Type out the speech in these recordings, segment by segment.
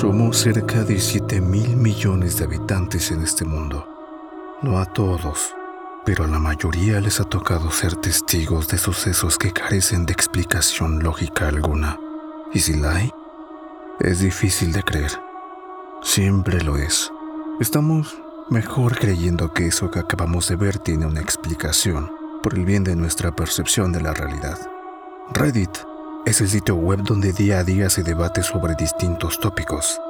Somos cerca de 7 mil millones de habitantes en este mundo. No a todos, pero a la mayoría les ha tocado ser testigos de sucesos que carecen de explicación lógica alguna. Y si la hay, es difícil de creer. Siempre lo es. Estamos mejor creyendo que eso que acabamos de ver tiene una explicación por el bien de nuestra percepción de la realidad. Reddit es el sitio web donde día a día se debate sobre distintos tópicos.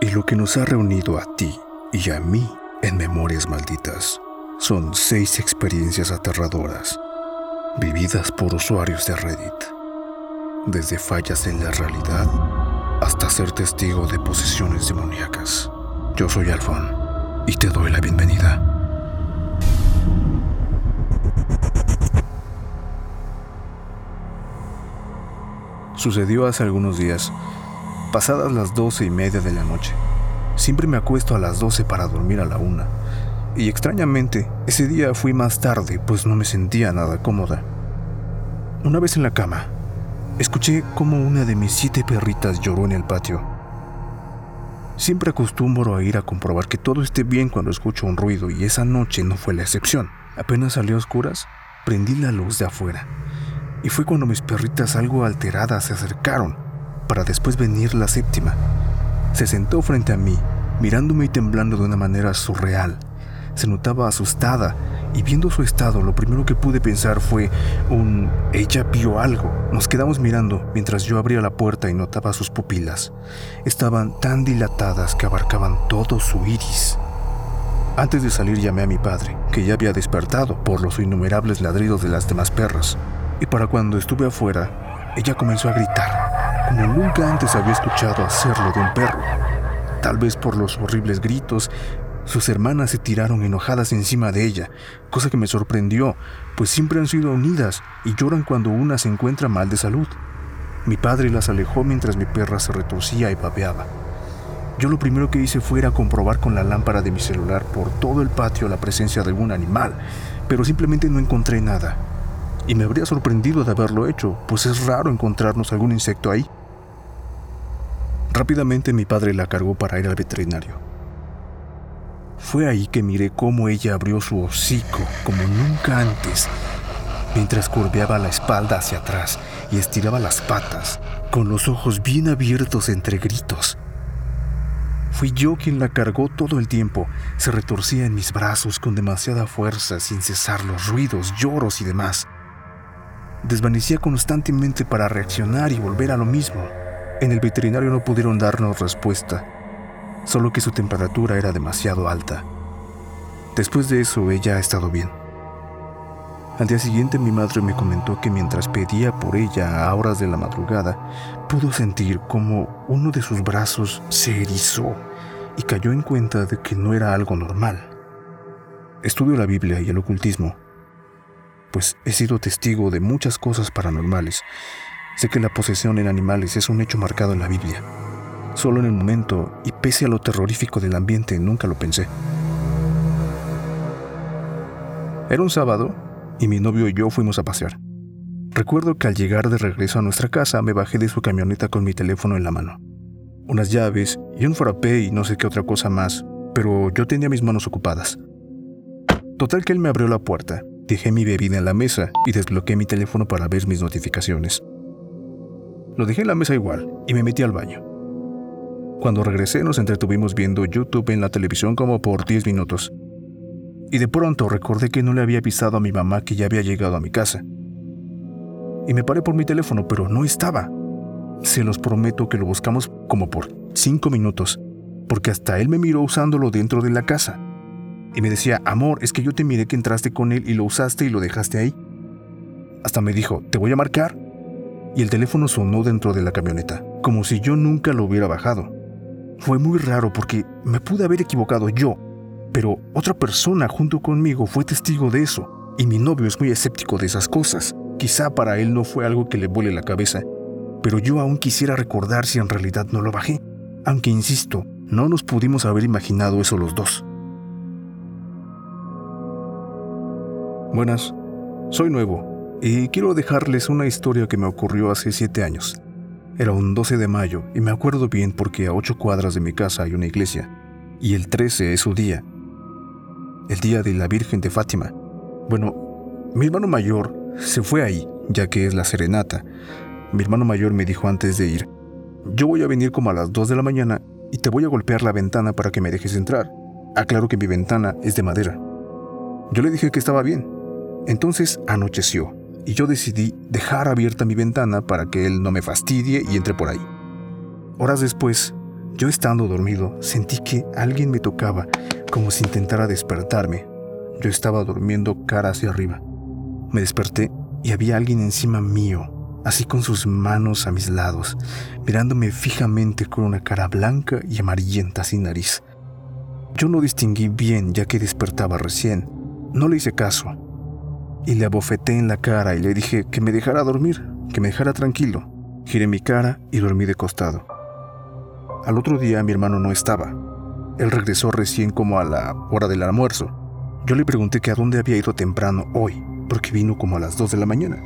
Y lo que nos ha reunido a ti y a mí en Memorias Malditas son seis experiencias aterradoras vividas por usuarios de Reddit. Desde fallas en la realidad hasta ser testigo de posesiones demoníacas. Yo soy Alfon y te doy la bienvenida. Sucedió hace algunos días, pasadas las doce y media de la noche. Siempre me acuesto a las doce para dormir a la una. Y extrañamente, ese día fui más tarde, pues no me sentía nada cómoda. Una vez en la cama, escuché como una de mis siete perritas lloró en el patio. Siempre acostumbro a ir a comprobar que todo esté bien cuando escucho un ruido y esa noche no fue la excepción. Apenas salió a oscuras, prendí la luz de afuera y fue cuando mis perritas algo alteradas se acercaron, para después venir la séptima. Se sentó frente a mí, mirándome y temblando de una manera surreal. Se notaba asustada y viendo su estado lo primero que pude pensar fue un ella vio algo. Nos quedamos mirando mientras yo abría la puerta y notaba sus pupilas. Estaban tan dilatadas que abarcaban todo su iris. Antes de salir llamé a mi padre, que ya había despertado por los innumerables ladridos de las demás perras y para cuando estuve afuera, ella comenzó a gritar, como nunca antes había escuchado hacerlo de un perro. Tal vez por los horribles gritos, sus hermanas se tiraron enojadas encima de ella, cosa que me sorprendió, pues siempre han sido unidas y lloran cuando una se encuentra mal de salud. Mi padre las alejó mientras mi perra se retorcía y babeaba. Yo lo primero que hice fue ir a comprobar con la lámpara de mi celular por todo el patio la presencia de algún animal, pero simplemente no encontré nada y me habría sorprendido de haberlo hecho, pues es raro encontrarnos algún insecto ahí. Rápidamente mi padre la cargó para ir al veterinario. Fue ahí que miré cómo ella abrió su hocico como nunca antes, mientras curveaba la espalda hacia atrás y estiraba las patas, con los ojos bien abiertos entre gritos. Fui yo quien la cargó todo el tiempo. Se retorcía en mis brazos con demasiada fuerza, sin cesar los ruidos, lloros y demás desvanecía constantemente para reaccionar y volver a lo mismo. En el veterinario no pudieron darnos respuesta, solo que su temperatura era demasiado alta. Después de eso, ella ha estado bien. Al día siguiente mi madre me comentó que mientras pedía por ella a horas de la madrugada, pudo sentir como uno de sus brazos se erizó y cayó en cuenta de que no era algo normal. Estudio la Biblia y el ocultismo pues he sido testigo de muchas cosas paranormales. Sé que la posesión en animales es un hecho marcado en la Biblia. Solo en el momento, y pese a lo terrorífico del ambiente, nunca lo pensé. Era un sábado, y mi novio y yo fuimos a pasear. Recuerdo que al llegar de regreso a nuestra casa me bajé de su camioneta con mi teléfono en la mano. Unas llaves y un frappé y no sé qué otra cosa más, pero yo tenía mis manos ocupadas. Total que él me abrió la puerta Dejé mi bebida en la mesa y desbloqueé mi teléfono para ver mis notificaciones. Lo dejé en la mesa igual y me metí al baño. Cuando regresé nos entretuvimos viendo YouTube en la televisión como por 10 minutos. Y de pronto recordé que no le había avisado a mi mamá que ya había llegado a mi casa. Y me paré por mi teléfono, pero no estaba. Se los prometo que lo buscamos como por 5 minutos, porque hasta él me miró usándolo dentro de la casa y me decía, amor, es que yo te miré que entraste con él y lo usaste y lo dejaste ahí. Hasta me dijo, te voy a marcar. Y el teléfono sonó dentro de la camioneta, como si yo nunca lo hubiera bajado. Fue muy raro porque me pude haber equivocado yo, pero otra persona junto conmigo fue testigo de eso, y mi novio es muy escéptico de esas cosas. Quizá para él no fue algo que le vuele la cabeza, pero yo aún quisiera recordar si en realidad no lo bajé, aunque insisto, no nos pudimos haber imaginado eso los dos. Buenas, soy nuevo y quiero dejarles una historia que me ocurrió hace siete años. Era un 12 de mayo y me acuerdo bien porque a ocho cuadras de mi casa hay una iglesia y el 13 es su día, el día de la Virgen de Fátima. Bueno, mi hermano mayor se fue ahí, ya que es la serenata. Mi hermano mayor me dijo antes de ir, yo voy a venir como a las 2 de la mañana y te voy a golpear la ventana para que me dejes entrar. Aclaro que mi ventana es de madera. Yo le dije que estaba bien. Entonces anocheció y yo decidí dejar abierta mi ventana para que él no me fastidie y entre por ahí. Horas después, yo estando dormido, sentí que alguien me tocaba como si intentara despertarme. Yo estaba durmiendo cara hacia arriba. Me desperté y había alguien encima mío, así con sus manos a mis lados, mirándome fijamente con una cara blanca y amarillenta sin nariz. Yo no distinguí bien ya que despertaba recién. No le hice caso y le abofeté en la cara y le dije que me dejara dormir, que me dejara tranquilo. Giré mi cara y dormí de costado. Al otro día mi hermano no estaba. Él regresó recién como a la hora del almuerzo. Yo le pregunté que a dónde había ido temprano hoy, porque vino como a las 2 de la mañana.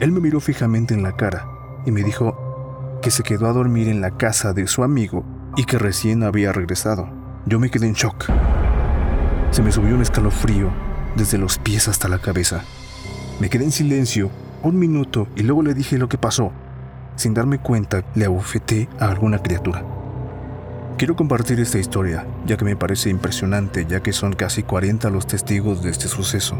Él me miró fijamente en la cara y me dijo que se quedó a dormir en la casa de su amigo y que recién había regresado. Yo me quedé en shock. Se me subió un escalofrío desde los pies hasta la cabeza. Me quedé en silencio un minuto y luego le dije lo que pasó. Sin darme cuenta, le abofeté a alguna criatura. Quiero compartir esta historia, ya que me parece impresionante, ya que son casi 40 los testigos de este suceso.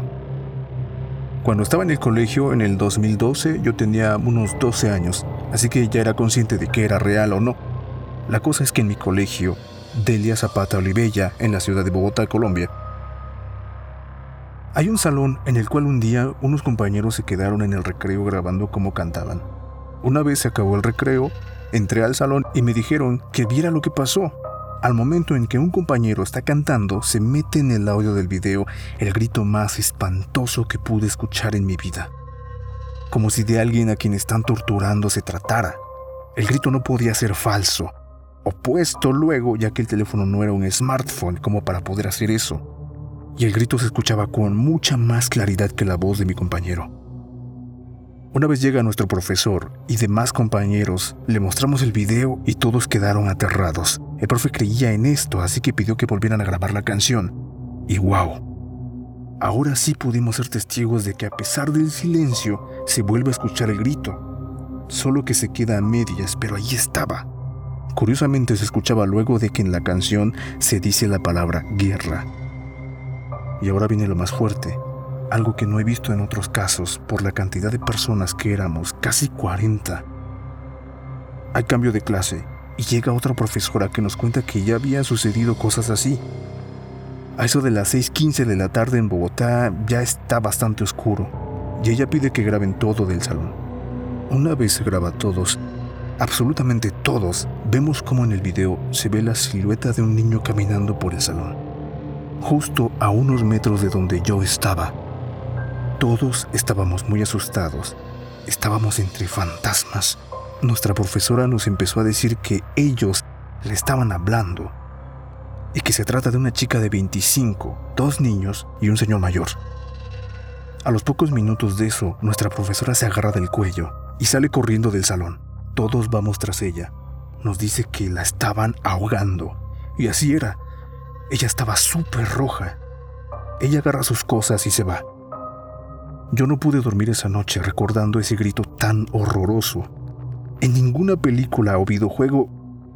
Cuando estaba en el colegio en el 2012 yo tenía unos 12 años, así que ya era consciente de que era real o no. La cosa es que en mi colegio, Delia Zapata Olivella, en la ciudad de Bogotá, Colombia, hay un salón en el cual un día unos compañeros se quedaron en el recreo grabando cómo cantaban. Una vez se acabó el recreo, entré al salón y me dijeron que viera lo que pasó. Al momento en que un compañero está cantando, se mete en el audio del video el grito más espantoso que pude escuchar en mi vida. Como si de alguien a quien están torturando se tratara. El grito no podía ser falso, opuesto luego ya que el teléfono no era un smartphone como para poder hacer eso y el grito se escuchaba con mucha más claridad que la voz de mi compañero. Una vez llega nuestro profesor y demás compañeros, le mostramos el video y todos quedaron aterrados. El profe creía en esto, así que pidió que volvieran a grabar la canción. Y wow, ahora sí pudimos ser testigos de que a pesar del silencio, se vuelve a escuchar el grito. Solo que se queda a medias, pero ahí estaba. Curiosamente se escuchaba luego de que en la canción se dice la palabra guerra. Y ahora viene lo más fuerte, algo que no he visto en otros casos por la cantidad de personas que éramos, casi 40. Hay cambio de clase y llega otra profesora que nos cuenta que ya habían sucedido cosas así. A eso de las 6.15 de la tarde en Bogotá ya está bastante oscuro y ella pide que graben todo del salón. Una vez se graba todos, absolutamente todos, vemos como en el video se ve la silueta de un niño caminando por el salón justo a unos metros de donde yo estaba. Todos estábamos muy asustados. Estábamos entre fantasmas. Nuestra profesora nos empezó a decir que ellos le estaban hablando y que se trata de una chica de 25, dos niños y un señor mayor. A los pocos minutos de eso, nuestra profesora se agarra del cuello y sale corriendo del salón. Todos vamos tras ella. Nos dice que la estaban ahogando. Y así era. Ella estaba súper roja. Ella agarra sus cosas y se va. Yo no pude dormir esa noche recordando ese grito tan horroroso. En ninguna película o videojuego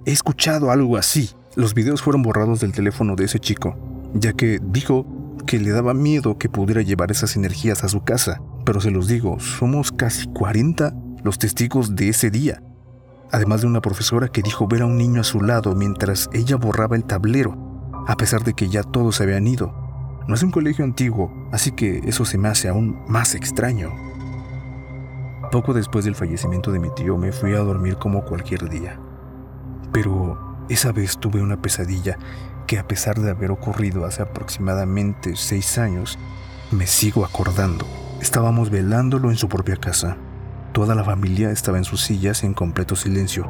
he escuchado algo así. Los videos fueron borrados del teléfono de ese chico, ya que dijo que le daba miedo que pudiera llevar esas energías a su casa. Pero se los digo, somos casi 40 los testigos de ese día. Además de una profesora que dijo ver a un niño a su lado mientras ella borraba el tablero a pesar de que ya todos se habían ido. No es un colegio antiguo, así que eso se me hace aún más extraño. Poco después del fallecimiento de mi tío me fui a dormir como cualquier día. Pero esa vez tuve una pesadilla que a pesar de haber ocurrido hace aproximadamente seis años, me sigo acordando. Estábamos velándolo en su propia casa. Toda la familia estaba en sus sillas en completo silencio.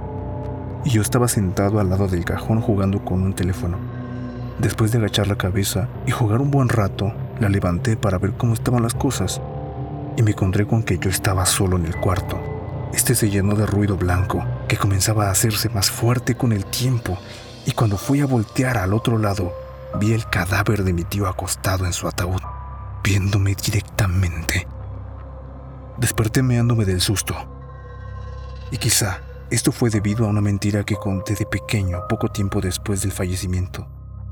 Y yo estaba sentado al lado del cajón jugando con un teléfono. Después de agachar la cabeza y jugar un buen rato, la levanté para ver cómo estaban las cosas y me encontré con que yo estaba solo en el cuarto. Este se llenó de ruido blanco que comenzaba a hacerse más fuerte con el tiempo y cuando fui a voltear al otro lado, vi el cadáver de mi tío acostado en su ataúd, viéndome directamente. Desperté meándome del susto. Y quizá esto fue debido a una mentira que conté de pequeño poco tiempo después del fallecimiento,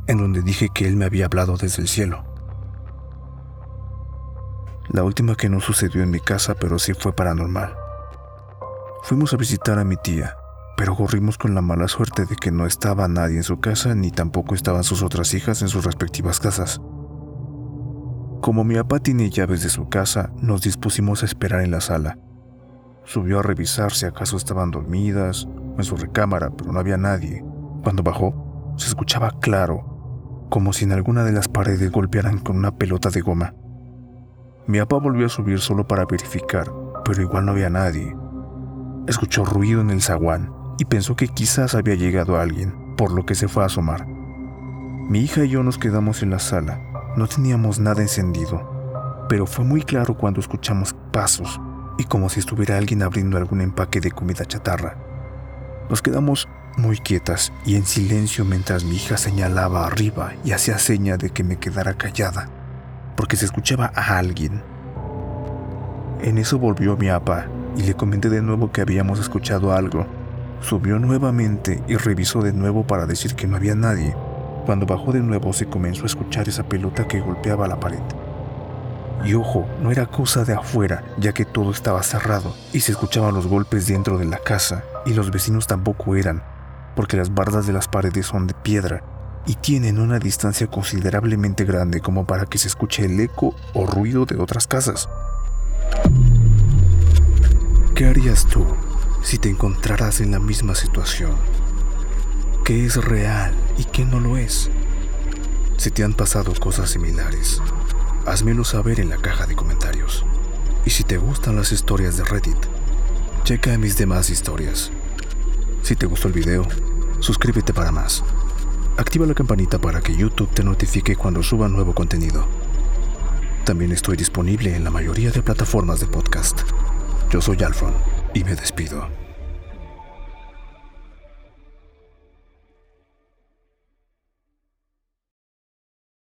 en donde dije que él me había hablado desde el cielo. La última que no sucedió en mi casa, pero sí fue paranormal. Fuimos a visitar a mi tía, pero corrimos con la mala suerte de que no estaba nadie en su casa ni tampoco estaban sus otras hijas en sus respectivas casas. Como mi papá tiene llaves de su casa, nos dispusimos a esperar en la sala. Subió a revisar si acaso estaban dormidas o en su recámara, pero no había nadie. Cuando bajó, se escuchaba claro, como si en alguna de las paredes golpearan con una pelota de goma. Mi papá volvió a subir solo para verificar, pero igual no había nadie. Escuchó ruido en el zaguán y pensó que quizás había llegado alguien, por lo que se fue a asomar. Mi hija y yo nos quedamos en la sala no teníamos nada encendido, pero fue muy claro cuando escuchamos pasos y como si estuviera alguien abriendo algún empaque de comida chatarra. Nos quedamos muy quietas y en silencio mientras mi hija señalaba arriba y hacía seña de que me quedara callada, porque se escuchaba a alguien. En eso volvió mi apa y le comenté de nuevo que habíamos escuchado algo. Subió nuevamente y revisó de nuevo para decir que no había nadie, cuando bajó de nuevo se comenzó a escuchar esa pelota que golpeaba la pared. Y ojo, no era cosa de afuera, ya que todo estaba cerrado y se escuchaban los golpes dentro de la casa, y los vecinos tampoco eran, porque las bardas de las paredes son de piedra y tienen una distancia considerablemente grande como para que se escuche el eco o ruido de otras casas. ¿Qué harías tú si te encontraras en la misma situación? qué es real y qué no lo es. Si te han pasado cosas similares, házmelo saber en la caja de comentarios. Y si te gustan las historias de Reddit, checa mis demás historias. Si te gustó el video, suscríbete para más. Activa la campanita para que YouTube te notifique cuando suba nuevo contenido. También estoy disponible en la mayoría de plataformas de podcast. Yo soy Alfron y me despido.